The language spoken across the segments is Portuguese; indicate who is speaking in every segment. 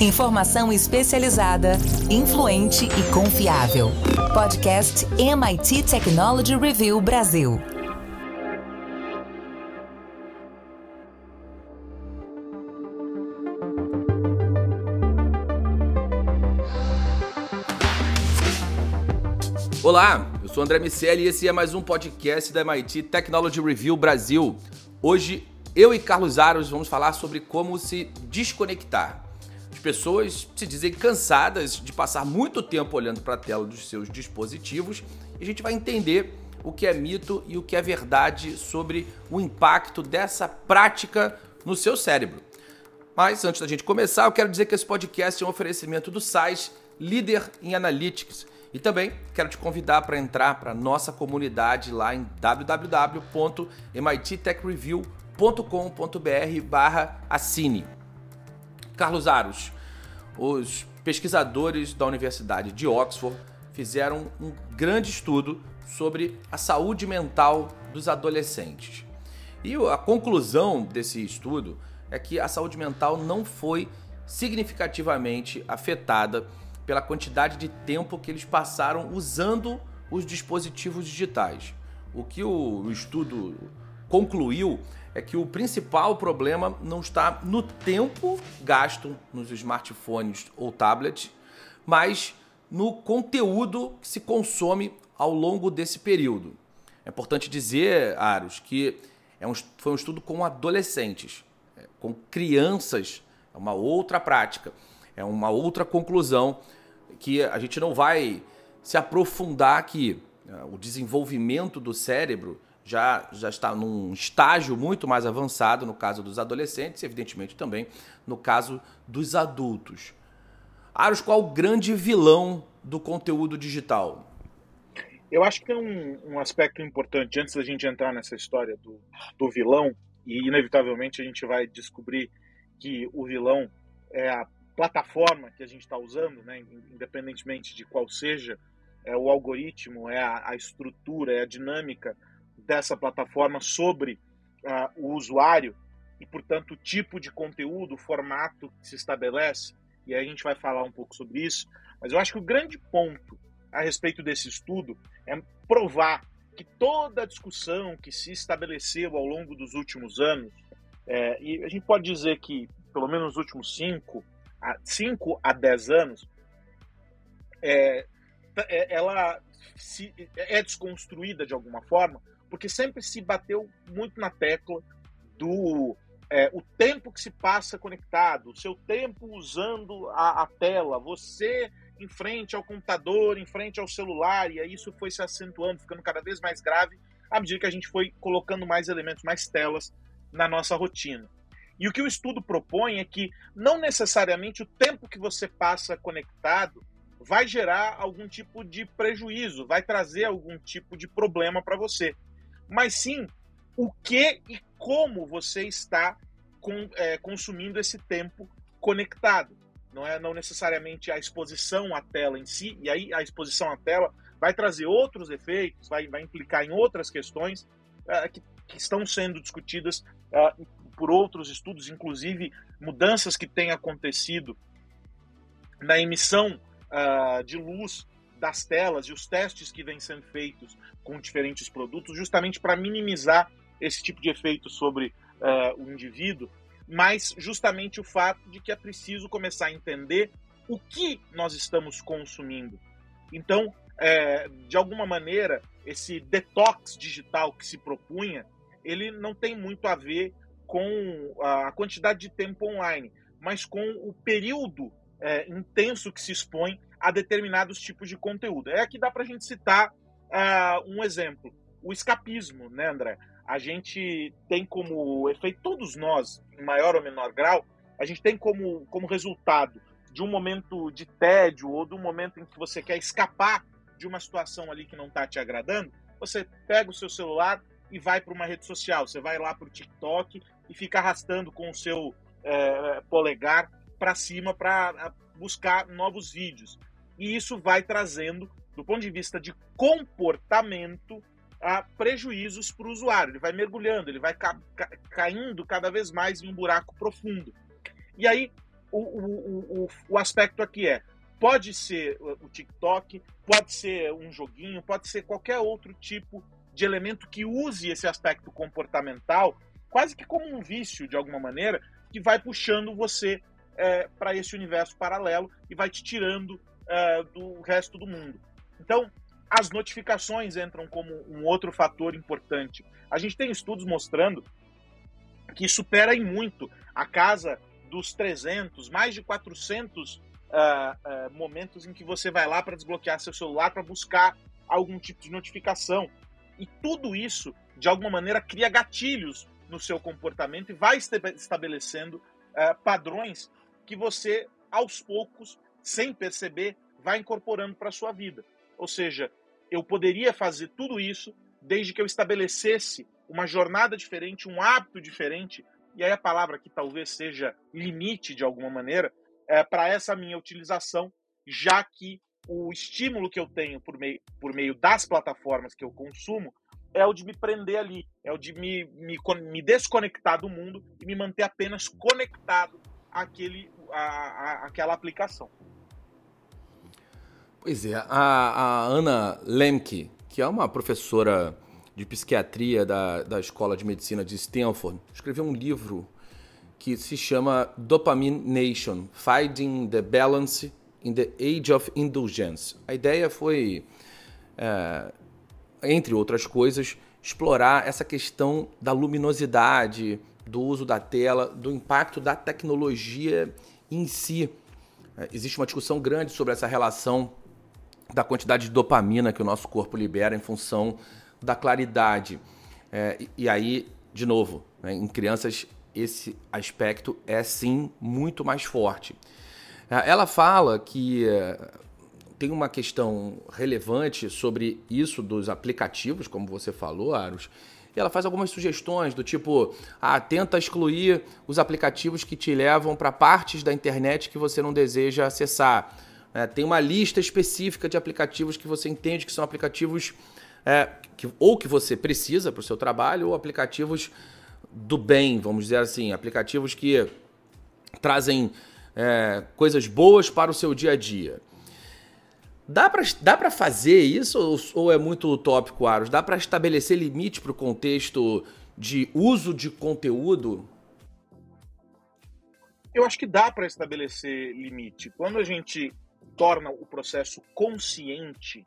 Speaker 1: Informação especializada, influente e confiável. Podcast MIT Technology Review Brasil.
Speaker 2: Olá, eu sou André Miceli e esse é mais um podcast da MIT Technology Review Brasil. Hoje, eu e Carlos Aros vamos falar sobre como se desconectar. As pessoas se dizem cansadas de passar muito tempo olhando para a tela dos seus dispositivos e a gente vai entender o que é mito e o que é verdade sobre o impacto dessa prática no seu cérebro. Mas antes da gente começar, eu quero dizer que esse podcast é um oferecimento do SAIS, líder em analytics e também quero te convidar para entrar para nossa comunidade lá em www.mittechreview.com.br barra assine. Carlos Aros, os pesquisadores da Universidade de Oxford fizeram um grande estudo sobre a saúde mental dos adolescentes. E a conclusão desse estudo é que a saúde mental não foi significativamente afetada pela quantidade de tempo que eles passaram usando os dispositivos digitais. O que o estudo concluiu é que o principal problema não está no tempo gasto nos smartphones ou tablets, mas no conteúdo que se consome ao longo desse período. É importante dizer, Aros, que é um, foi um estudo com adolescentes, é, com crianças, é uma outra prática, é uma outra conclusão que a gente não vai se aprofundar aqui. Né? O desenvolvimento do cérebro já, já está num estágio muito mais avançado no caso dos adolescentes e, evidentemente, também no caso dos adultos. Aros, qual o grande vilão do conteúdo digital?
Speaker 3: Eu acho que tem um, um aspecto importante antes da gente entrar nessa história do, do vilão, e inevitavelmente a gente vai descobrir que o vilão é a plataforma que a gente está usando, né, independentemente de qual seja, é o algoritmo, é a, a estrutura, é a dinâmica dessa plataforma sobre uh, o usuário e, portanto, o tipo de conteúdo, o formato que se estabelece. E a gente vai falar um pouco sobre isso. Mas eu acho que o grande ponto a respeito desse estudo é provar que toda a discussão que se estabeleceu ao longo dos últimos anos, é, e a gente pode dizer que, pelo menos nos últimos cinco, há 5 a 10 anos, é, é, ela se, é desconstruída de alguma forma, porque sempre se bateu muito na tecla do é, o tempo que se passa conectado, o seu tempo usando a, a, tela, você em frente ao computador, em frente ao celular, e aí isso foi se acentuando, ficando cada vez mais grave à medida que a gente foi colocando mais elementos, mais telas na nossa rotina. E o que o estudo propõe é que não necessariamente o tempo que você passa conectado vai gerar algum tipo de prejuízo, vai trazer algum tipo de problema para você. Mas sim o que e como você está com, é, consumindo esse tempo conectado. Não é não necessariamente a exposição à tela em si, e aí a exposição à tela vai trazer outros efeitos, vai, vai implicar em outras questões uh, que, que, estão sendo discutidas uh, por outros estudos, inclusive mudanças que têm acontecido na emissão uh, de luz das telas e os testes que vêm sendo feitos com diferentes produtos, justamente para minimizar esse tipo de efeito sobre uh, o indivíduo, mas justamente o fato de que é preciso começar a entender o que nós estamos consumindo. Então, é, de alguma maneira, esse detox digital que se propunha, ele não tem muito a ver com a quantidade de tempo online, mas com o período é, intenso que se expõe a determinados tipos de conteúdo. É aqui dá para a gente citar uh, um exemplo: o escapismo, né, André? A gente tem como efeito, todos nós, em maior ou menor grau, a gente tem como, como resultado de um momento de tédio ou de um momento em que você quer escapar de uma situação ali que não está te agradando, você pega o seu celular e vai para uma rede social. Você vai lá para o TikTok e fica arrastando com o seu é, polegar para cima para buscar novos vídeos. E isso vai trazendo, do ponto de vista de comportamento, a prejuízos para o usuário. Ele vai mergulhando, ele vai ca ca caindo cada vez mais em um buraco profundo. E aí, o, o, o, o aspecto aqui é: pode ser o TikTok, pode ser um joguinho, pode ser qualquer outro tipo de elemento que use esse aspecto comportamental, quase que como um vício de alguma maneira, que vai puxando você é, para esse universo paralelo e vai te tirando é, do resto do mundo. Então, as notificações entram como um outro fator importante. A gente tem estudos mostrando que supera em muito a casa dos 300, mais de 400 uh, uh, momentos em que você vai lá para desbloquear seu celular para buscar algum tipo de notificação. E tudo isso, de alguma maneira, cria gatilhos no seu comportamento e vai estabelecendo uh, padrões que você, aos poucos, sem perceber, vai incorporando para a sua vida. Ou seja, eu poderia fazer tudo isso desde que eu estabelecesse uma jornada diferente, um hábito diferente, e aí a palavra que talvez seja limite de alguma maneira, é, para essa minha utilização, já que o estímulo que eu tenho por meio, por meio das plataformas que eu consumo é o de me prender ali, é o de me, me, me desconectar do mundo e me manter apenas conectado àquele, à, à, àquela aplicação.
Speaker 2: Pois é, a, a Ana Lemke, que é uma professora de psiquiatria da, da Escola de Medicina de Stanford, escreveu um livro que se chama Dopamine Nation: Finding the Balance in the Age of Indulgence. A ideia foi, é, entre outras coisas, explorar essa questão da luminosidade, do uso da tela, do impacto da tecnologia em si. É, existe uma discussão grande sobre essa relação da quantidade de dopamina que o nosso corpo libera em função da claridade. É, e, aí, de novo, né, em crianças esse aspecto é sim muito mais forte. É, ela fala que é, tem uma questão relevante sobre isso dos aplicativos, como você falou, Aros. E ela faz algumas sugestões do tipo: ah, tenta excluir os aplicativos que te levam para partes da internet que você não deseja acessar. É, tem uma lista específica de aplicativos que você entende que são aplicativos é, que, ou que você precisa para o seu trabalho, ou aplicativos do bem, vamos dizer assim, aplicativos que trazem é, coisas boas para o seu dia a dia. Dá para dá fazer isso ou, ou é muito utópico, Aros? Dá para estabelecer limite para o contexto de uso de conteúdo?
Speaker 3: Eu acho que dá para estabelecer limite. Quando a gente torna o processo consciente,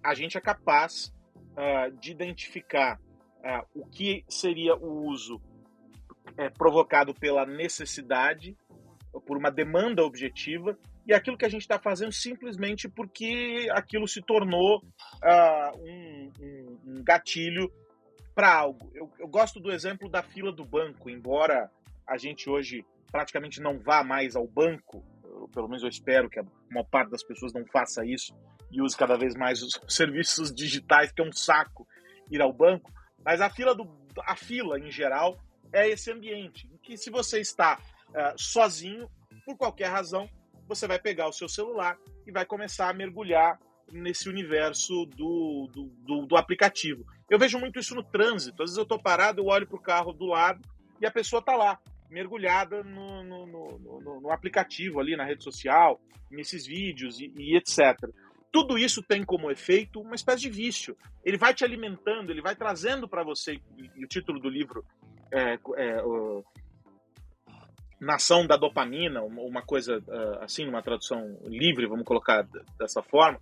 Speaker 3: a gente é capaz uh, de identificar uh, o que seria o uso uh, provocado pela necessidade, por uma demanda objetiva, e aquilo que a gente está fazendo simplesmente porque aquilo se tornou ah, um, um, um, gatilho para algo. Eu, eu gosto do exemplo da fila do banco, embora a gente hoje praticamente não vá mais ao banco, pelo menos eu espero que a maior parte das pessoas não faça isso e use cada vez mais os serviços digitais, que é um saco ir ao banco. Mas a fila, do, a fila em geral é esse ambiente em que se você está uh, sozinho, por qualquer razão, você vai pegar o seu celular e vai começar a mergulhar nesse universo do, do, do, do aplicativo. Eu vejo muito isso no trânsito. Às vezes eu estou parado, eu olho para o carro do lado e a pessoa está lá mergulhada no, no, no, no, aplicativo ali, na rede social, nesses vídeos e, e, etc. Tudo isso tem como efeito uma espécie de vício. Ele vai te alimentando, ele vai trazendo para você, e o título do livro é, é Nação da Dopamina, uma coisa ah, assim, uma tradução livre, vamos colocar dessa forma,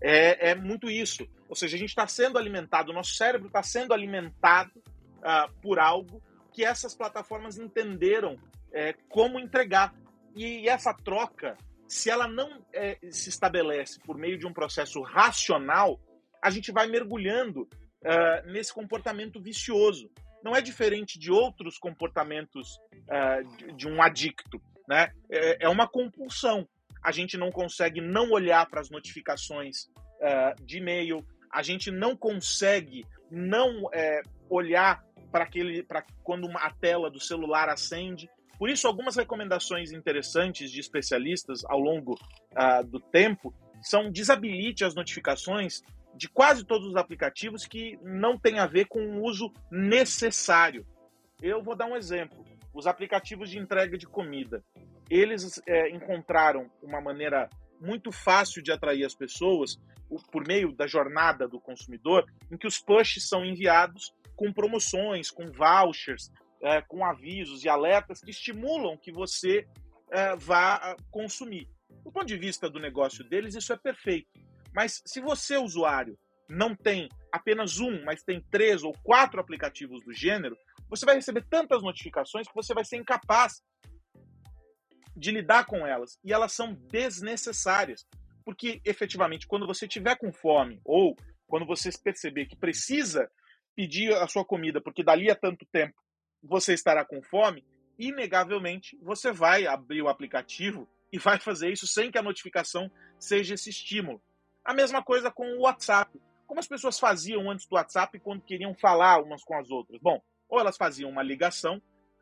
Speaker 3: é, é muito isso. Ou seja, a gente está sendo alimentado, o nosso cérebro está sendo alimentado uh, por algo que essas plataformas entenderam é, como entregar. E essa troca, se ela não é, se estabelece por meio de um processo racional, a gente vai mergulhando uh, nesse comportamento vicioso. Não é diferente de outros comportamentos uh, de, de, um adicto. Né? É, é, uma compulsão. A gente não consegue não olhar para as notificações uh, de e-mail, a gente não consegue não é, olhar para aquele para quando a tela do celular acende. Por isso, algumas recomendações interessantes de especialistas ao longo uh, do tempo são desabilite as notificações de quase todos os aplicativos que não tem a ver com o uso necessário. Eu vou dar um exemplo: os aplicativos de entrega de comida. eles é, encontraram uma maneira muito fácil de atrair as pessoas por meio da jornada do consumidor, em que os pushes são enviados com promoções, com vouchers, é, com avisos e alertas que estimulam que você é, vá consumir. Do ponto de vista do negócio deles, isso é perfeito. Mas se você, usuário, não tem apenas um, mas tem três ou quatro aplicativos do gênero, você vai receber tantas notificações que você vai ser incapaz de lidar com elas. E elas são desnecessárias. Porque, efetivamente, quando você tiver com fome ou quando você perceber que precisa pedir a sua comida, porque dali a tanto tempo você estará com fome, inegavelmente você vai abrir o aplicativo e vai fazer isso sem que a notificação seja esse estímulo. A mesma coisa com o WhatsApp. Como as pessoas faziam antes do WhatsApp quando queriam falar umas com as outras? Bom, ou elas faziam uma ligação,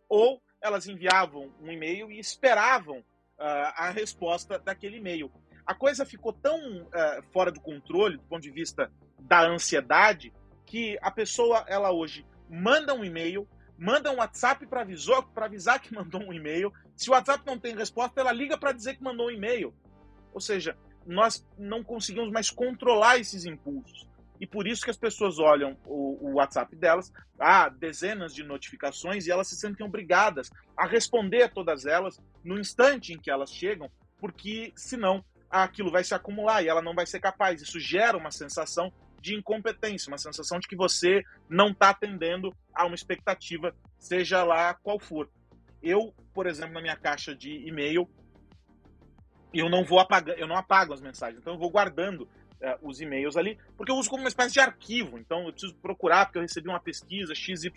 Speaker 3: ou elas enviavam um e-mail e esperavam uh, a resposta daquele e-mail. A coisa ficou tão uh, fora do controle do ponto de vista da ansiedade que a pessoa, ela hoje manda um e-mail, manda um WhatsApp para avisar que mandou um e-mail. Se o WhatsApp não tem resposta, ela liga para dizer que mandou um e-mail. Ou seja, nós não conseguimos mais controlar esses impulsos. E por isso que as pessoas olham o, o, WhatsApp delas, há dezenas de notificações e elas se sentem obrigadas a responder a todas elas no instante em que elas chegam, porque senão aquilo vai se acumular e ela não vai ser capaz. Isso gera uma sensação de incompetência, uma sensação de que você não está atendendo a uma expectativa, seja lá qual for. Eu, por exemplo, na minha caixa de e-mail, eu não vou apagar, eu não apago as mensagens, então eu vou guardando é, os e-mails ali, porque eu uso como uma espécie de arquivo. Então eu preciso procurar, porque eu recebi uma pesquisa XYZ.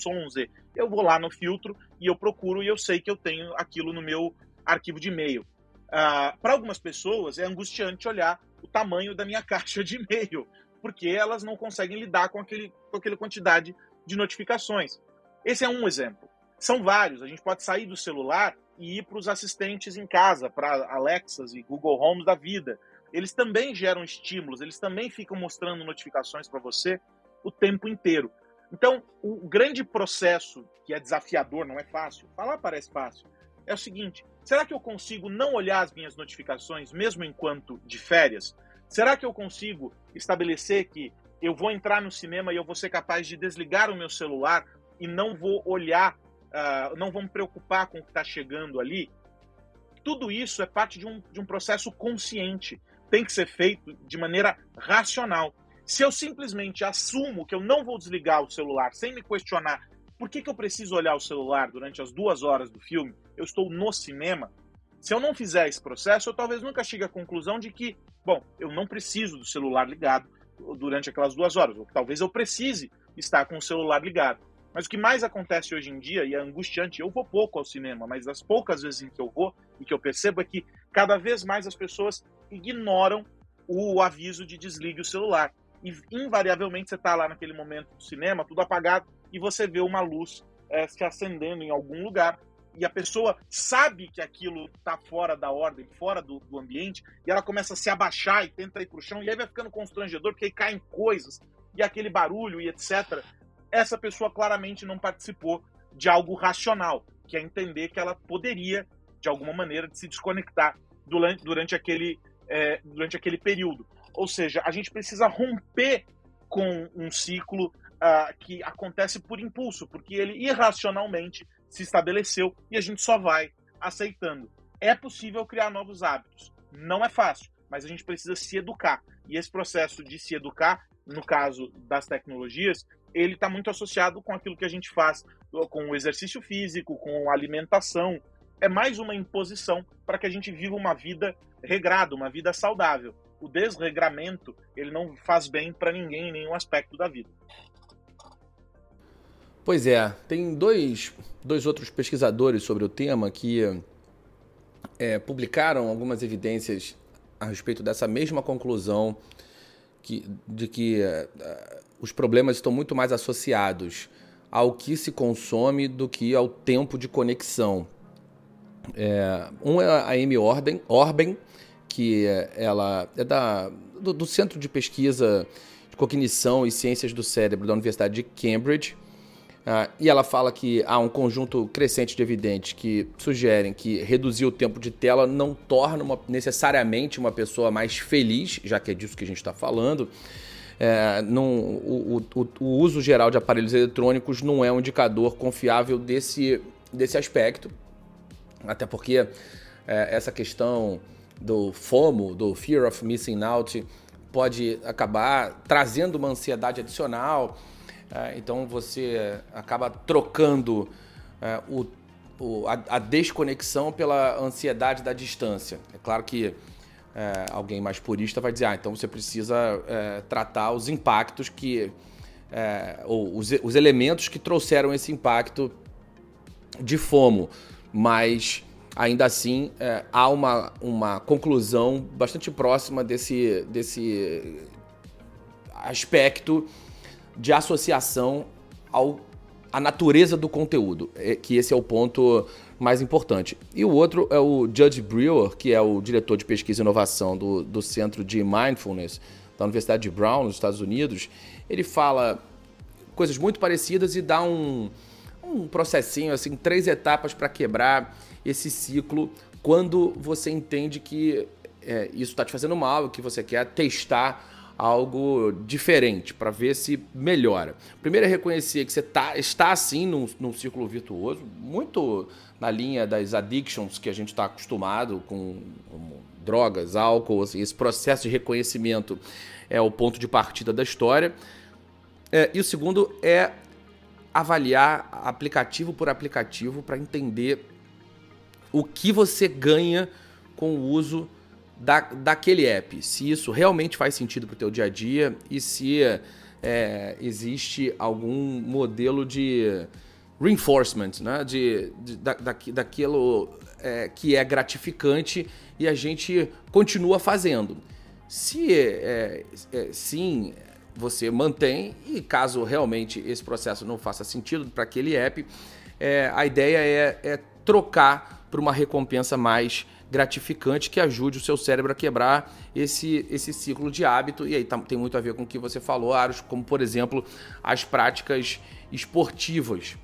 Speaker 3: Eu vou lá no filtro e eu procuro e eu sei que eu tenho aquilo no meu arquivo de e-mail. Uh, Para algumas pessoas é angustiante olhar o tamanho da minha caixa de e-mail, porque elas não conseguem lidar com, aquele, com aquela quantidade de notificações. Esse é um exemplo. São vários. A gente pode sair do celular e ir para os assistentes em casa, para Alexas e Google Homes da vida eles também geram estímulos, eles também ficam mostrando notificações para você o tempo inteiro. Então, o grande processo, que é desafiador, não é fácil, falar parece fácil, é o seguinte: será que eu consigo não olhar as minhas notificações mesmo enquanto de férias? Será que eu consigo estabelecer que eu vou entrar no cinema e eu vou ser capaz de desligar o meu celular e não vou olhar, uh, não vou me preocupar com o que está chegando ali? Tudo isso é parte de um, de um processo consciente tem que ser feito de maneira racional. Se eu simplesmente assumo que eu não vou desligar o celular sem me questionar por que, que eu preciso olhar o celular durante as duas horas do filme, eu estou no cinema. Se eu não fizer esse processo, eu talvez nunca chegue à conclusão de que, bom, eu não preciso do celular ligado durante aquelas duas horas, ou talvez eu precise estar com o celular ligado. Mas o que mais acontece hoje em dia, e é angustiante, eu vou pouco ao cinema, mas as poucas vezes em que eu vou e que eu percebo é que cada vez mais as pessoas ignoram o aviso de desligue o celular. E invariavelmente você está lá naquele momento do cinema, tudo apagado, e você vê uma luz é, se acendendo em algum lugar. E a pessoa sabe que aquilo está fora da ordem, fora do, do, ambiente, e ela começa a se abaixar e tenta ir para o chão, e aí vai ficando constrangedor, porque aí caem coisas, e aquele barulho e etc essa pessoa claramente não participou de algo racional, que é entender que ela poderia, de alguma maneira, se desconectar durante, durante, aquele, é, durante aquele período. Ou seja, a gente precisa romper com um ciclo uh, que acontece por impulso, porque ele irracionalmente se estabeleceu e a gente só vai aceitando. É possível criar novos hábitos. Não é fácil, mas a gente precisa se educar. E esse processo de se educar, no caso das tecnologias, ele está muito associado com aquilo que a gente faz com o exercício físico, com a alimentação. É mais uma imposição para que a gente viva uma vida regrada, uma vida saudável. O desregramento ele não faz bem para ninguém em nenhum aspecto da vida.
Speaker 2: Pois é, tem dois, dois outros pesquisadores sobre o tema que é, publicaram algumas evidências a respeito dessa mesma conclusão que, de que uh, os problemas estão muito mais associados ao que se consome do que ao tempo de conexão. É, um é a Amy Orden, Orben, que ela é da, do, do, Centro de Pesquisa de Cognição e Ciências do Cérebro da Universidade de Cambridge. Uh, e ela fala que há um conjunto crescente de evidentes que sugerem que reduzir o tempo de tela não torna uma, necessariamente uma pessoa mais feliz, já que é disso que a gente está falando. É, não, o, o, o, uso geral de aparelhos eletrônicos não é um indicador confiável desse, desse aspecto, até porque é, essa questão do FOMO, do Fear of Missing Out, pode acabar trazendo uma ansiedade adicional então você acaba trocando é, o, a, desconexão pela ansiedade da distância. É claro que é, alguém mais purista vai dizer, ah, então você precisa é, tratar os impactos que. É, ou os, os elementos que trouxeram esse impacto de FOMO. Mas ainda assim é, há uma, uma conclusão bastante próxima desse, desse aspecto de associação ao a natureza do conteúdo, é, que esse é o ponto mais importante. E o outro é o Judge Brewer, que é o diretor de pesquisa e inovação do, do Centro de Mindfulness da Universidade de Brown, nos Estados Unidos. Ele fala coisas muito parecidas e dá um, um processinho, assim, três etapas para quebrar esse ciclo quando você entende que é, isso está te fazendo mal, que você quer testar algo diferente para ver se melhora. Primeiro é reconhecer que você tá, está assim num, num círculo virtuoso, muito na linha das addictions que a gente está acostumado com, com, drogas, álcool, assim, esse processo de reconhecimento é o ponto de partida da história. É, e o segundo é avaliar aplicativo por aplicativo para entender o que você ganha com o uso da, daquele app, se isso realmente faz sentido para o teu dia a dia e se é, existe algum modelo de reinforcement, né? de, de da, daquilo é, que é gratificante e a gente continua fazendo. Se é, é, sim, você mantém e caso realmente esse processo não faça sentido para aquele app, é, a ideia é, é trocar para uma recompensa mais gratificante que ajude o seu cérebro a quebrar esse, esse ciclo de hábito. E aí tá, tem muito a ver com o que você falou, Aros, como por exemplo as práticas esportivas.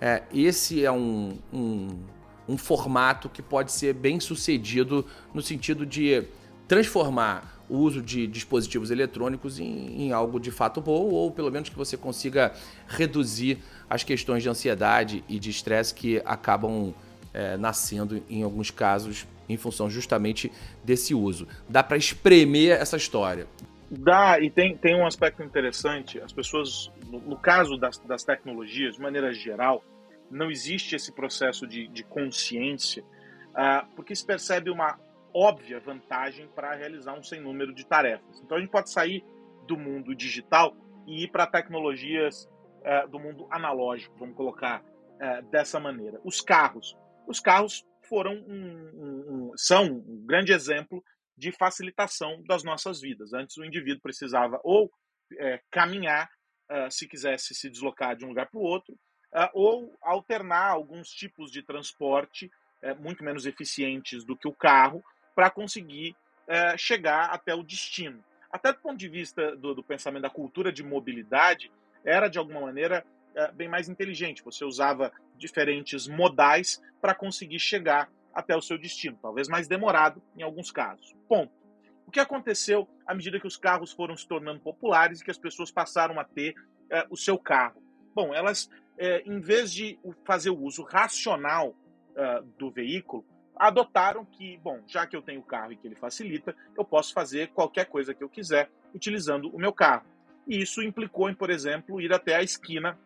Speaker 2: É, esse é um, um, um formato que pode ser bem sucedido no sentido de transformar o uso de dispositivos eletrônicos em, em, algo de fato bom, ou pelo menos que você consiga reduzir as questões de ansiedade e de estresse que acabam é, nascendo, em alguns casos, em função justamente desse uso. Dá para espremer essa história.
Speaker 3: Dá, e tem, tem um aspecto interessante. As pessoas, no, no caso das, das tecnologias, de maneira geral, não existe esse processo de, de consciência, uh, porque se percebe uma óbvia vantagem para realizar um sem número de tarefas. Então a gente pode sair do mundo digital e ir para tecnologias uh, do mundo analógico, vamos colocar uh, dessa maneira. Os carros. Os carros foram um, um, um, são um grande exemplo de facilitação das nossas vidas. Antes o indivíduo precisava ou é, caminhar uh, se quisesse se deslocar de um lugar para o outro, uh, ou alternar alguns tipos de transporte uh, muito menos eficientes do que o carro para conseguir é, chegar até o destino. Até do ponto de vista do, do pensamento da cultura de mobilidade, era de alguma maneira bem mais inteligente. Você usava diferentes modais para conseguir chegar até o seu destino, talvez mais demorado em alguns casos. Ponto. O que aconteceu à medida que os carros foram se tornando populares e que as pessoas passaram a ter é, o seu carro? Bom, elas, é, em vez de fazer o uso racional é, do veículo, adotaram que, bom, já que eu tenho o carro e que ele facilita, eu posso fazer qualquer coisa que eu quiser utilizando o meu carro. E isso implicou em, por exemplo, ir até a esquina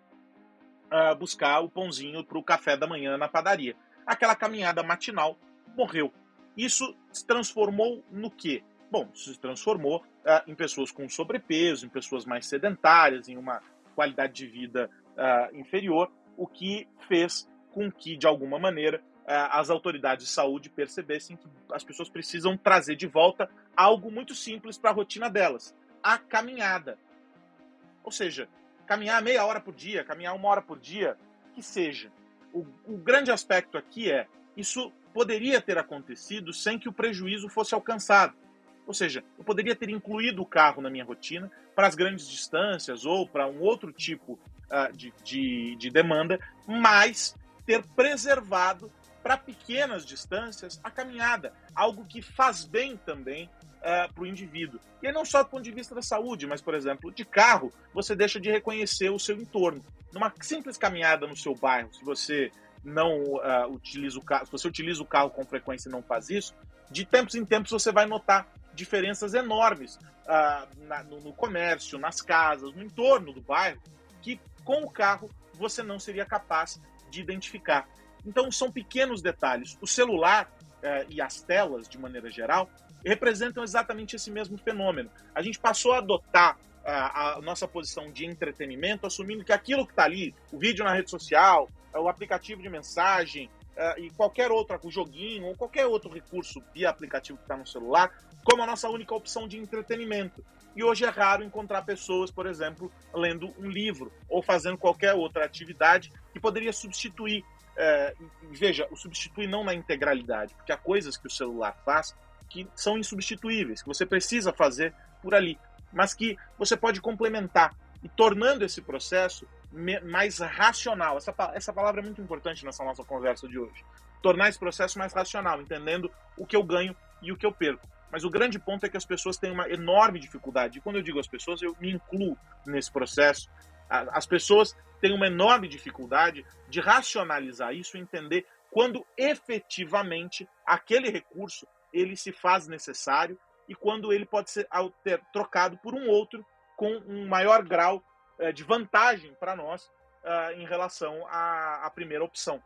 Speaker 3: uh, buscar o pãozinho para o café da manhã na padaria. Aquela caminhada matinal morreu. Isso se transformou no quê? Bom, isso se transformou uh, em pessoas com sobrepeso, em pessoas mais sedentárias, em uma qualidade de vida uh, inferior, o que fez com que, de alguma maneira, as autoridades de saúde percebessem que as pessoas precisam trazer de volta algo muito simples para a rotina delas: a caminhada. Ou seja, caminhar meia hora por dia, caminhar uma hora por dia, que seja. O, o grande aspecto aqui é isso poderia ter acontecido sem que o prejuízo fosse alcançado. Ou seja, eu poderia ter incluído o carro na minha rotina para as grandes distâncias ou para um outro tipo uh, de, de, de demanda, mas ter preservado para pequenas distâncias a caminhada, algo que faz bem também uh, para o indivíduo. E não só do ponto de vista da saúde, mas, por exemplo, de carro, você deixa de reconhecer o seu entorno. Numa simples caminhada no seu bairro, se você não uh, utiliza o carro, se você utiliza o carro com frequência e não faz isso, de tempos em tempos você vai notar diferenças enormes uh, na, no, no, comércio, nas casas, no entorno do bairro, que com o carro você não seria capaz de identificar. Então são pequenos detalhes. O celular uh, e as telas, de maneira geral, representam exatamente esse mesmo fenômeno. A gente passou a adotar a, a nossa posição de entretenimento, assumindo que aquilo que está ali, o vídeo na rede social, o aplicativo de mensagem, uh, e qualquer outro, o joguinho ou qualquer outro recurso via aplicativo que está no celular, como a nossa única opção de entretenimento. E hoje é raro encontrar pessoas, por exemplo, lendo um livro ou fazendo qualquer outra atividade que poderia substituir. É, veja, o substituir não na integralidade, porque há coisas que o celular faz que são insubstituíveis, que você precisa fazer por ali, mas que você pode complementar e tornando esse processo mais racional. Essa, essa palavra é muito importante nessa nossa conversa de hoje. Tornar esse processo mais racional, entendendo o que eu ganho e o que eu perco. Mas o grande ponto é que as pessoas têm uma enorme dificuldade. E quando eu digo as pessoas, eu me incluo nesse processo. As pessoas têm uma enorme dificuldade de racionalizar isso e entender quando efetivamente aquele recurso ele se faz necessário e quando ele pode ser trocado por um outro com um maior grau é, de vantagem para nós uh, em relação à, à, primeira opção.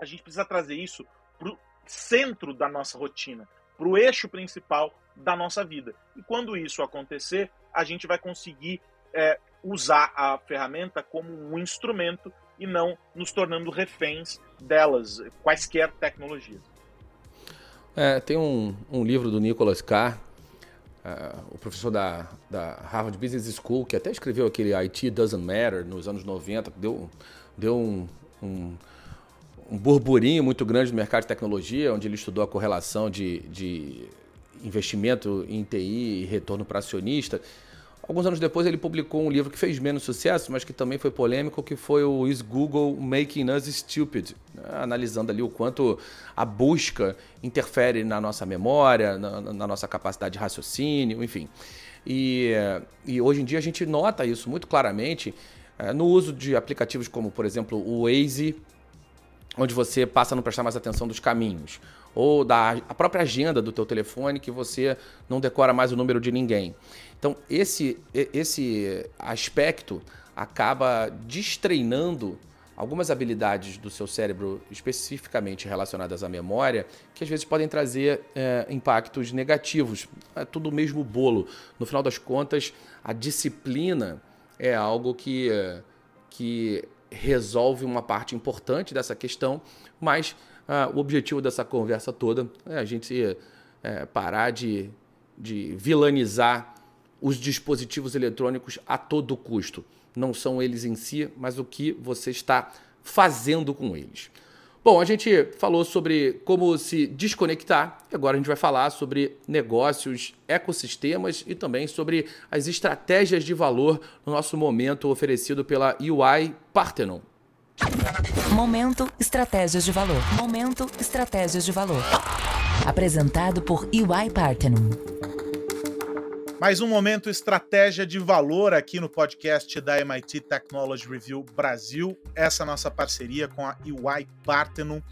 Speaker 3: A gente precisa trazer isso para o centro da nossa rotina, para o eixo principal da nossa vida. E quando isso acontecer, a gente vai conseguir é, usar a ferramenta como um instrumento e não nos tornando reféns delas, quaisquer tecnologias.
Speaker 2: É, tem um, um livro do Nicholas Carr uh, o professor da, da Harvard Business School, que até escreveu aquele IT Doesn't Matter nos anos 90, deu, deu um, um, um burburinho muito grande no mercado de tecnologia, onde ele estudou a correlação de, de investimento em TI e retorno para acionista. Alguns anos depois ele publicou um livro que fez menos sucesso, mas que também foi polêmico, que foi o Is Google Making Us Stupid? Né? Analisando ali o quanto a busca interfere na nossa memória, na, na nossa capacidade de raciocínio, enfim. E, e, hoje em dia a gente nota isso muito claramente é, no uso de aplicativos como, por exemplo, o Waze, onde você passa a não prestar mais atenção dos caminhos, ou da a própria agenda do teu telefone que você não decora mais o número de ninguém. Então, esse, esse aspecto acaba destreinando algumas habilidades do seu cérebro especificamente relacionadas à memória, que às vezes podem trazer é, impactos negativos. É tudo o mesmo bolo. No final das contas, a disciplina é algo que, que resolve uma parte importante dessa questão, mas ah, o objetivo dessa conversa toda é a gente é, parar de, de vilanizar os dispositivos eletrônicos a todo custo. Não são eles em si, mas o que você está fazendo com eles. Bom, a gente falou sobre como se desconectar e agora a gente vai falar sobre negócios, ecossistemas e também sobre as estratégias de valor no nosso momento oferecido pela UI Parthenon.
Speaker 1: Momento Estratégias de Valor. Momento Estratégias de Valor. Apresentado por EY Parthenon.
Speaker 3: Mais um momento estratégia de valor aqui no podcast da MIT Technology Review Brasil. Essa nossa parceria com a EY Parthenon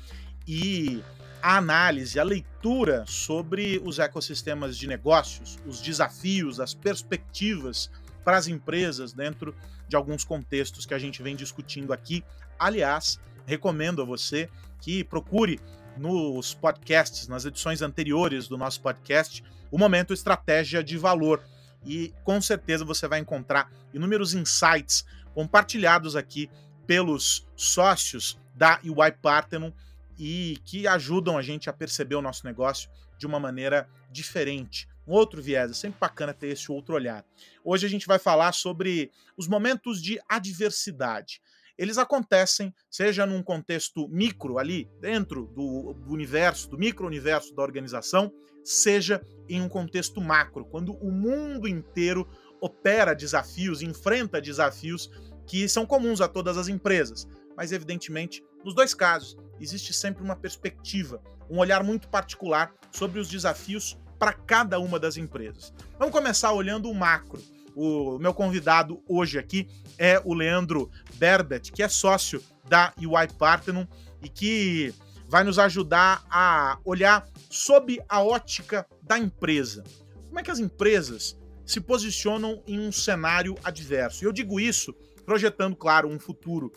Speaker 3: e a análise, a leitura sobre os ecossistemas de negócios, os desafios, as perspectivas para as empresas dentro de alguns contextos que a gente vem discutindo aqui. Aliás, recomendo a você que procure nos podcasts, nas edições anteriores do nosso podcast, o momento estratégia de valor. E com certeza você vai encontrar inúmeros insights compartilhados aqui pelos sócios da UI Parthenon e que ajudam a gente a perceber o nosso negócio de uma maneira diferente, um outro viés. É sempre bacana ter esse outro olhar. Hoje a gente vai falar sobre os momentos de adversidade. Eles acontecem, seja num contexto micro ali, dentro do, universo, do micro-universo da organização, seja em um contexto macro, quando o mundo inteiro opera desafios, enfrenta desafios que são comuns a todas as empresas. Mas, evidentemente, nos dois casos, existe sempre uma perspectiva, um olhar muito particular sobre os desafios para cada uma das empresas. Vamos começar olhando o macro. O meu convidado hoje aqui é o Leandro Berbet, que é sócio da UI Parthenon e que vai nos ajudar a olhar sob a ótica da empresa. Como é que as empresas se posicionam em um cenário adverso? E eu digo isso projetando, claro, um futuro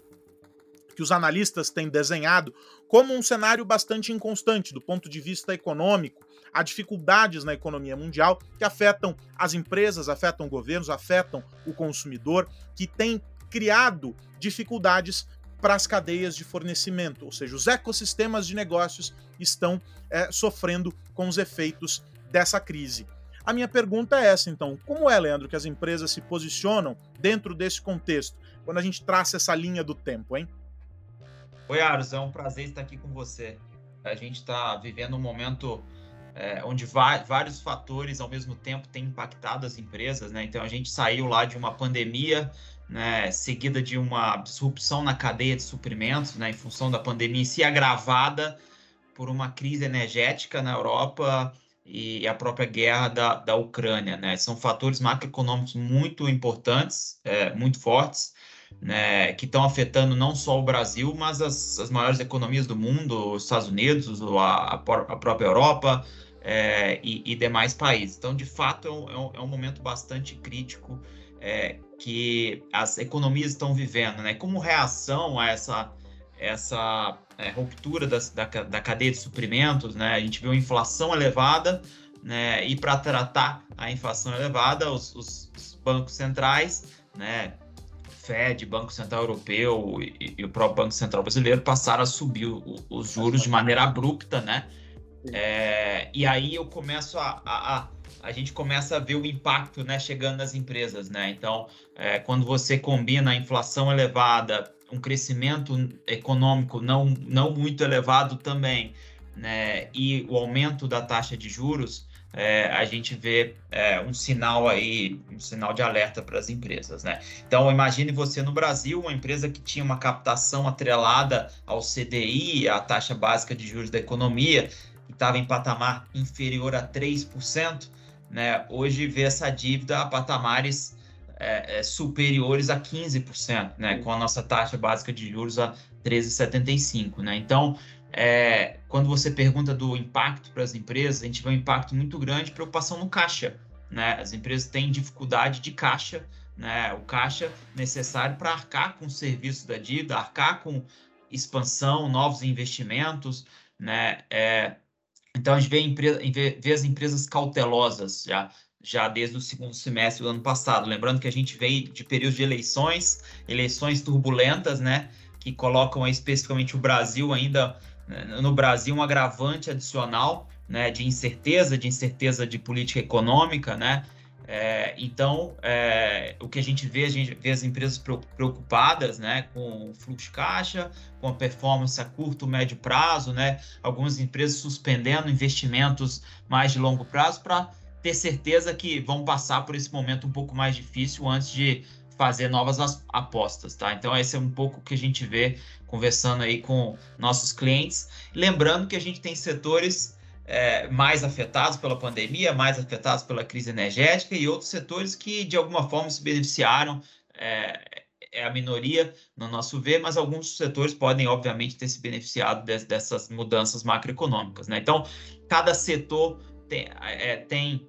Speaker 3: que os analistas têm desenhado como um cenário bastante inconstante do ponto de vista econômico, há dificuldades na economia mundial que afetam as empresas, afetam governos, afetam o consumidor, que tem criado dificuldades para as cadeias de fornecimento, ou seja, os ecossistemas de negócios estão é, sofrendo com os efeitos dessa crise. A minha pergunta é essa, então: como é, Leandro, que as empresas se posicionam dentro desse contexto, quando a gente traça essa linha do tempo, hein?
Speaker 4: Oi, Aros, é um prazer estar aqui com você. A gente está vivendo um momento é, onde vários fatores ao mesmo tempo têm impactado as empresas, né? Então a gente saiu lá de uma pandemia, né, seguida de uma disrupção na cadeia de suprimentos, né, em função da pandemia em si, agravada por uma crise energética na Europa e a própria guerra da, da Ucrânia, né? São fatores macroeconômicos muito importantes, é, muito fortes, né, que estão afetando não só o Brasil, mas as, as maiores economias do mundo, os Estados Unidos, a, a própria Europa, é, e, e, demais países. Então, de fato, é um, é um é momento bastante crítico é, que as economias estão vivendo, né? Como reação a essa, essa é, ruptura das, da, da cadeia de suprimentos, né? A gente viu inflação elevada, né? E para tratar a inflação elevada, os, os, os, bancos centrais, né? Fed, Banco Central Europeu e, e, o próprio Banco Central Brasileiro passaram a subir o, os juros de maneira abrupta, né? É, e aí eu começo a, a, a, a, gente começa a ver o impacto né, chegando nas empresas. Né? Então, é, quando você combina a inflação elevada, um crescimento econômico não, não muito elevado também, né, e o aumento da taxa de juros, é, a gente vê é, um sinal aí, um sinal de alerta para as empresas, né? Então, imagine você no Brasil, uma empresa que tinha uma captação atrelada ao CDI, a taxa básica de juros da economia, estava em patamar inferior a 3%, né, hoje vê essa dívida a patamares é, é, superiores a 15%, né, com a nossa taxa básica de juros a 13,75%. Né? Então, é, quando você pergunta do impacto para as empresas, a gente vê um impacto muito grande, preocupação no caixa. Né? As empresas têm dificuldade de caixa, né? o caixa necessário para arcar com o serviço da dívida, arcar com expansão, novos investimentos, né? É, então a gente vê, empresa, vê as empresas cautelosas já, já desde o segundo semestre do ano passado. Lembrando que a gente veio de períodos de eleições, eleições turbulentas, né? Que colocam aí, especificamente o Brasil ainda né, no Brasil um agravante adicional, né? De incerteza, de incerteza de política econômica, né? É, então, é, o que a gente vê, a gente vê as empresas preocupadas né, com o fluxo de caixa, com a performance a curto, médio prazo, né, algumas empresas suspendendo investimentos mais de longo prazo para ter certeza que vão passar por esse momento um pouco mais difícil antes de fazer novas apostas, tá? Então esse é um pouco o que a gente vê conversando aí com nossos clientes, lembrando que a gente tem setores é, mais afetados pela pandemia, mais afetados pela crise energética e outros setores que de alguma forma se beneficiaram. É, é a minoria, no nosso ver, mas alguns setores podem, obviamente, ter se beneficiado de, dessas mudanças macroeconômicas. Né? Então, cada setor tem, é, tem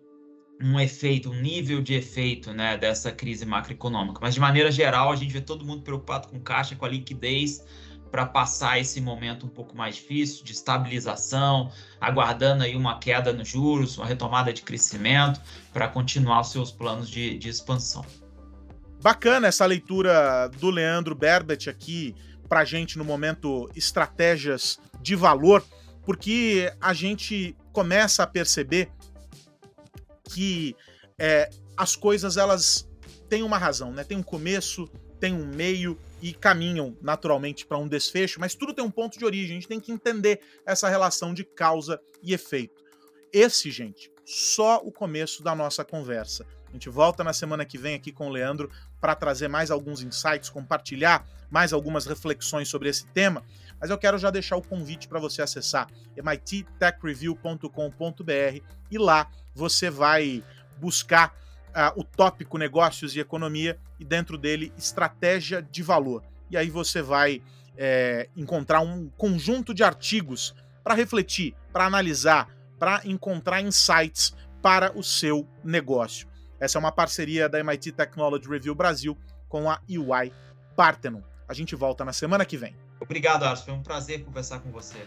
Speaker 4: um efeito, um nível de efeito né, dessa crise macroeconômica. Mas, de maneira geral, a gente vê todo mundo preocupado com caixa, com a liquidez, para passar esse momento um pouco mais difícil de estabilização, aguardando aí uma queda nos juros, uma retomada de crescimento para continuar os seus planos de, de expansão.
Speaker 3: Bacana essa leitura do Leandro Berbet aqui para gente no momento estratégias de valor, porque a gente começa a perceber que é, as coisas elas têm uma razão, né? Tem um começo, tem um meio e caminham naturalmente para um desfecho, mas tudo tem um ponto de origem. A gente tem que entender essa relação de causa e efeito. Esse, gente, só o começo da nossa conversa. A gente volta na semana que vem aqui com o Leandro para trazer mais alguns insights, compartilhar mais algumas reflexões sobre esse tema. Mas eu quero já deixar o convite para você acessar mittechreview.com.br e lá você vai buscar uh, o tópico negócios e economia e dentro dele estratégia de valor. E aí você vai é, encontrar um conjunto de artigos para refletir, para analisar, para encontrar insights para o seu negócio. Essa é uma parceria da MIT Technology Review Brasil com a EY Parthenon. A gente volta na semana que vem.
Speaker 4: Obrigado, Arthur. Foi um prazer conversar com você.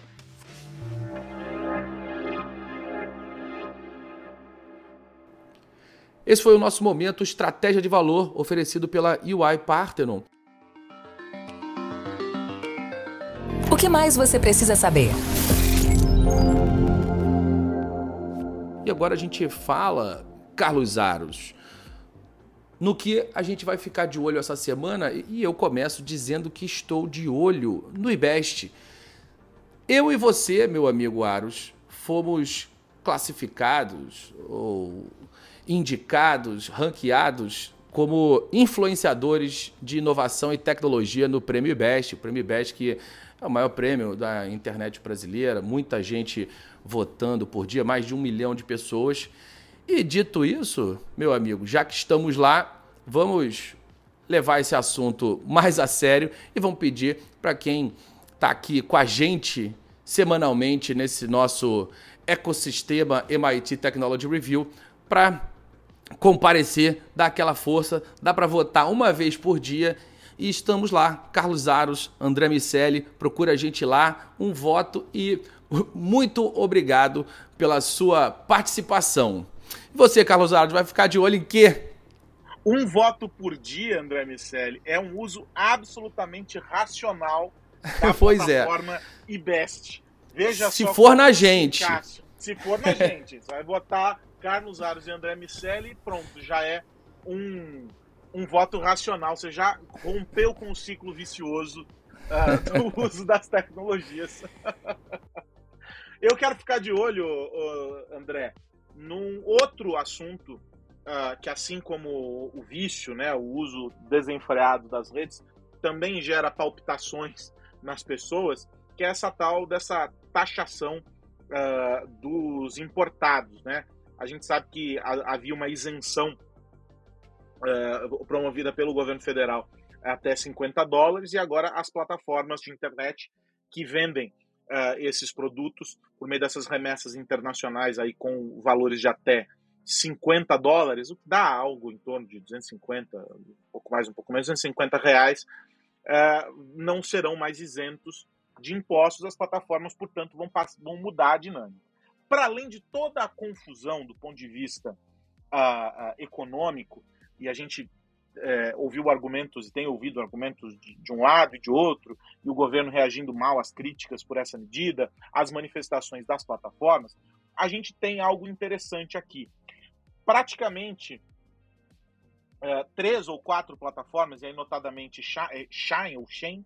Speaker 2: Esse foi o nosso momento Estratégia de Valor oferecido pela UI Parthenon.
Speaker 1: O que mais você precisa saber?
Speaker 2: E agora a gente fala, Carlos Aros, no que a gente vai ficar de olho essa semana e eu começo dizendo que estou de olho no IBEST. Eu e você, meu amigo Aros, fomos classificados ou indicados, ranqueados como influenciadores de inovação e tecnologia no Prêmio IBEST. O Prêmio IBEST que é o maior prêmio da internet brasileira, muita gente votando por dia, mais de um milhão de pessoas. E dito isso, meu amigo, já que estamos lá, vamos levar esse assunto mais a sério e vamos pedir para quem está aqui com a gente semanalmente nesse nosso ecossistema MIT Technology Review para comparecer, dar aquela força, dá para votar uma vez por dia e estamos lá. Carlos Aros, André Miceli, procura a gente lá, um voto e muito obrigado pela sua participação. Você, Carlos Aros, vai ficar de olho em quê?
Speaker 3: Um voto por dia, André Miceli, é um uso absolutamente racional da pois é. plataforma é. IBEST.
Speaker 2: Veja Se for na gente.
Speaker 3: Se for na gente. Você vai votar Carlos Aros e André Miceli pronto, já é um, um voto racional. Você já rompeu com o ciclo vicioso uh, do uso das tecnologias. Eu quero ficar de olho, uh, André, num outro assunto uh, que, assim como o vício, né, o uso desenfreado das redes, também gera palpitações nas pessoas, que é essa tal dessa taxação uh, dos importados, né? A gente sabe que havia uma isenção uh, promovida pelo governo federal até 50 dólares e agora as plataformas de internet que vendem uh, esses produtos por meio dessas remessas internacionais aí com valores de até 50 dólares, o que dá algo em torno de 250, um pouco mais, um pouco menos, 250 reais, uh, não serão mais isentos de impostos. As plataformas, portanto, vão, vão mudar a dinâmica para além de toda a confusão do ponto de vista uh, uh, econômico, e a gente uh, ouviu argumentos e tem ouvido argumentos de, de, um lado e de outro, e o governo reagindo mal às críticas por essa medida, as manifestações das plataformas, a gente tem algo interessante aqui. Praticamente eh, três ou quatro plataformas, e aí notadamente Shine ou Shein,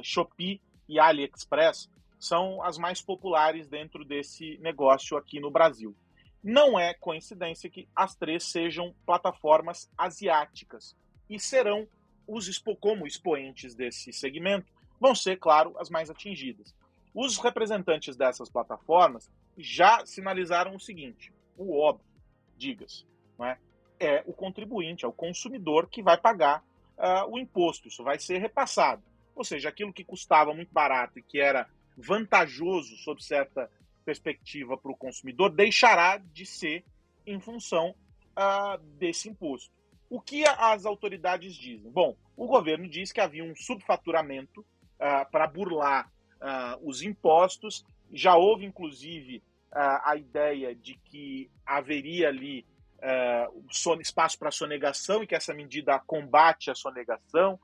Speaker 3: Shopee e AliExpress, são as mais populares dentro desse negócio aqui no Brasil. Não é coincidência que as três sejam plataformas asiáticas e serão os expo, como expoentes desse segmento, vão ser, claro, as mais atingidas. Os representantes dessas plataformas já sinalizaram o seguinte: o óbvio, diga-se, é? é o contribuinte, é o consumidor que vai pagar uh, o imposto, isso vai ser repassado. Ou seja, aquilo que custava muito barato e que era vantajoso sob certa perspectiva para o consumidor deixará de ser em função uh, desse imposto. O que as autoridades dizem? Bom, o governo diz que havia um subfaturamento uh, para burlar uh, os impostos. Já houve, inclusive, a ideia de que haveria ali espaço para sonegação e que essa medida combate a sonegação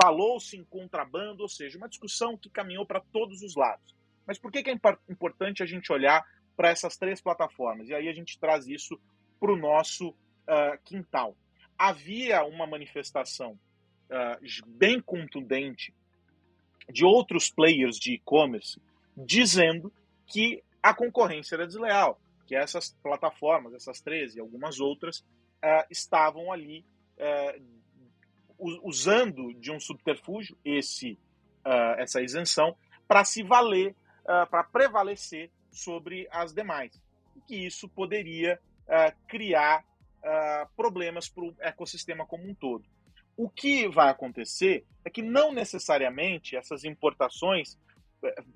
Speaker 3: falou-se em contrabando, ou seja, uma discussão que caminhou para todos os lados. Mas por que, que é importante a gente olhar para essas três plataformas? E aí a gente traz isso para o nosso uh, quintal. Havia uma manifestação uh, bem contundente de outros players de e-commerce dizendo que a concorrência era desleal, que essas plataformas, essas 13 e algumas outras, uh, estavam ali usando de um subterfúgio esse, uh, essa isenção para se valer, para prevalecer sobre as demais. E que isso poderia criar problemas para o ecossistema como um todo. O que vai acontecer é que não necessariamente essas importações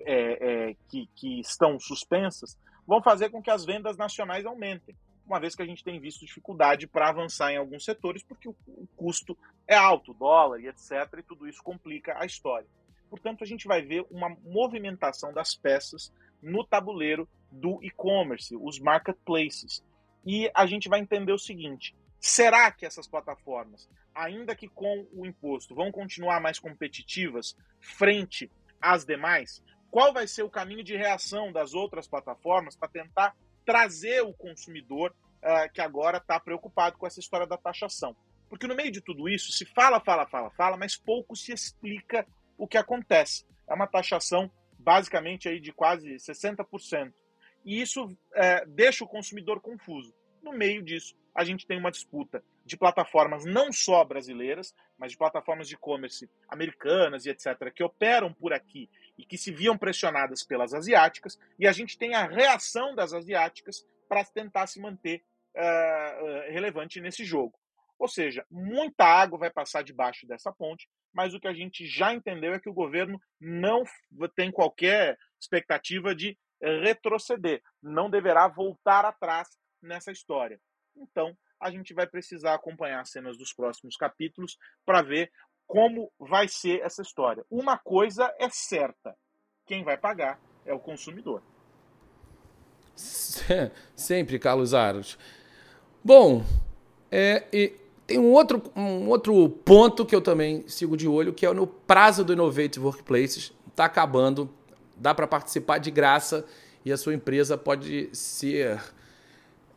Speaker 3: é, é, que, que estão suspensas vão fazer com que as vendas nacionais aumentem, uma vez que a gente tem visto dificuldade para avançar em alguns setores, porque o, o custo é alto, dólar e etc., e tudo isso complica a história. Portanto, a gente vai ver uma movimentação das peças no tabuleiro do e-commerce, os marketplaces. E a gente vai entender o seguinte: Será que essas plataformas, ainda que com o imposto, vão continuar mais competitivas frente às demais? Qual vai ser o caminho de reação das outras plataformas para tentar trazer o consumidor uh, que agora está preocupado com essa história da taxação? Porque no meio de tudo isso, se fala, fala, fala, fala, mas pouco se explica o que acontece. É uma taxação basicamente aí de quase 60%. E isso uh, deixa o consumidor confuso. No meio disso, a gente tem uma disputa de plataformas não só brasileiras, mas de plataformas de e-commerce americanas e etc., que operam por aqui e que se viam pressionadas pelas asiáticas, e a gente tem a reação das asiáticas para tentar se manter uh, relevante nesse jogo. Ou seja, muita água vai passar debaixo dessa ponte, mas o que a gente já entendeu é que o governo não tem qualquer expectativa de retroceder, não deverá voltar atrás nessa história. Então, a gente vai precisar acompanhar as cenas dos próximos capítulos para ver como vai ser essa história. Uma coisa é certa: quem vai pagar é o consumidor.
Speaker 2: Sempre, Carlos Aros. Bom, é, tem um outro, um outro ponto que eu também sigo de olho, que é no prazo do Innovative Workplaces. Está acabando, dá para participar de graça e a sua empresa pode ser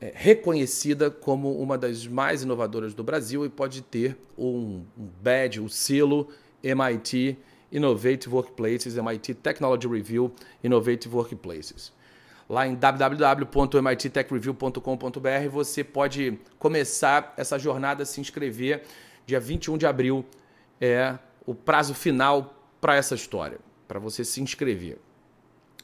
Speaker 2: é, reconhecida como uma das mais inovadoras do Brasil e pode ter um, um badge, o um selo MIT Innovative Workplaces, MIT Technology Review Innovative Workplaces. Lá em www.mittechreview.com.br você pode começar essa jornada, se inscrever. Dia 21 de abril é o prazo final para essa história, para você se inscrever.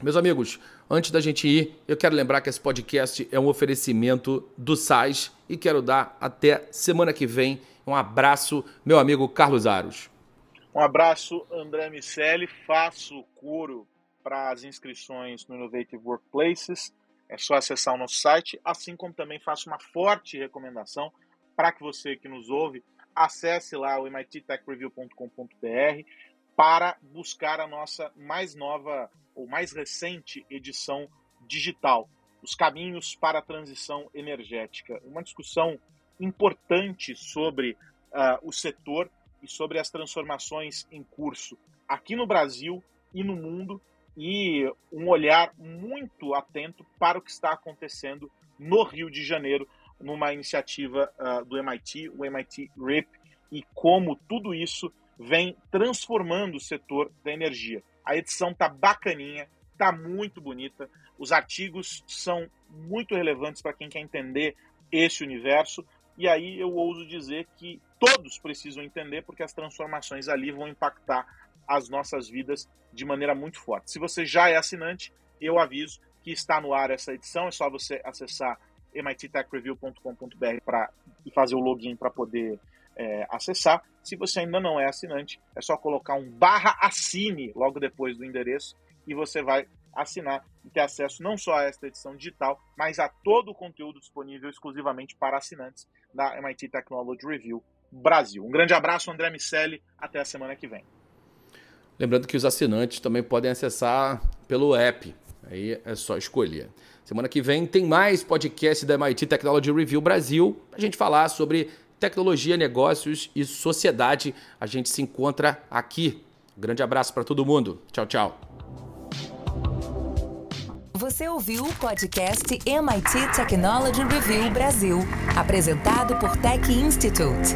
Speaker 2: Meus amigos, antes da gente ir, eu quero lembrar que esse podcast é um oferecimento do SAIS e quero dar até semana que vem um abraço, meu amigo Carlos Aros.
Speaker 3: Um abraço, André Miceli. Faço coro para as inscrições no Innovative Workplaces. É só acessar o nosso site, assim como também faço uma forte recomendação para que você que nos ouve acesse lá o mittechreview.com.br para buscar a nossa mais nova ou mais recente edição digital, Os Caminhos para a Transição Energética. Uma discussão importante sobre uh, o setor e sobre as transformações em curso aqui no Brasil e no mundo, e um olhar muito atento para o que está acontecendo no Rio de Janeiro, numa iniciativa uh, do MIT, o MIT RIP, e como tudo isso vem transformando o setor da energia. A edição tá bacaninha, tá muito bonita. Os artigos são muito relevantes para quem quer entender esse universo. E aí eu ouso dizer que todos precisam entender, porque as transformações ali vão impactar as nossas vidas de maneira muito forte. Se você já é assinante, eu aviso que está no ar essa edição. É só você acessar mittechreview.com.br para fazer o login para poder é, acessar. Se você ainda não é assinante, é só colocar um barra assine logo depois do endereço e você vai assinar e ter acesso não só a esta edição digital, mas a todo o conteúdo disponível exclusivamente para assinantes da MIT Technology Review Brasil. Um grande abraço, André Miceli. Até a semana que vem.
Speaker 2: Lembrando que os assinantes também podem acessar pelo app. Aí é só escolher. Semana que vem tem mais podcast da MIT Technology Review Brasil. A gente falar sobre tecnologia, negócios e sociedade. A gente se encontra aqui. Grande abraço para todo mundo. Tchau, tchau.
Speaker 1: Você ouviu o podcast MIT Technology Review Brasil, apresentado por Tech Institute.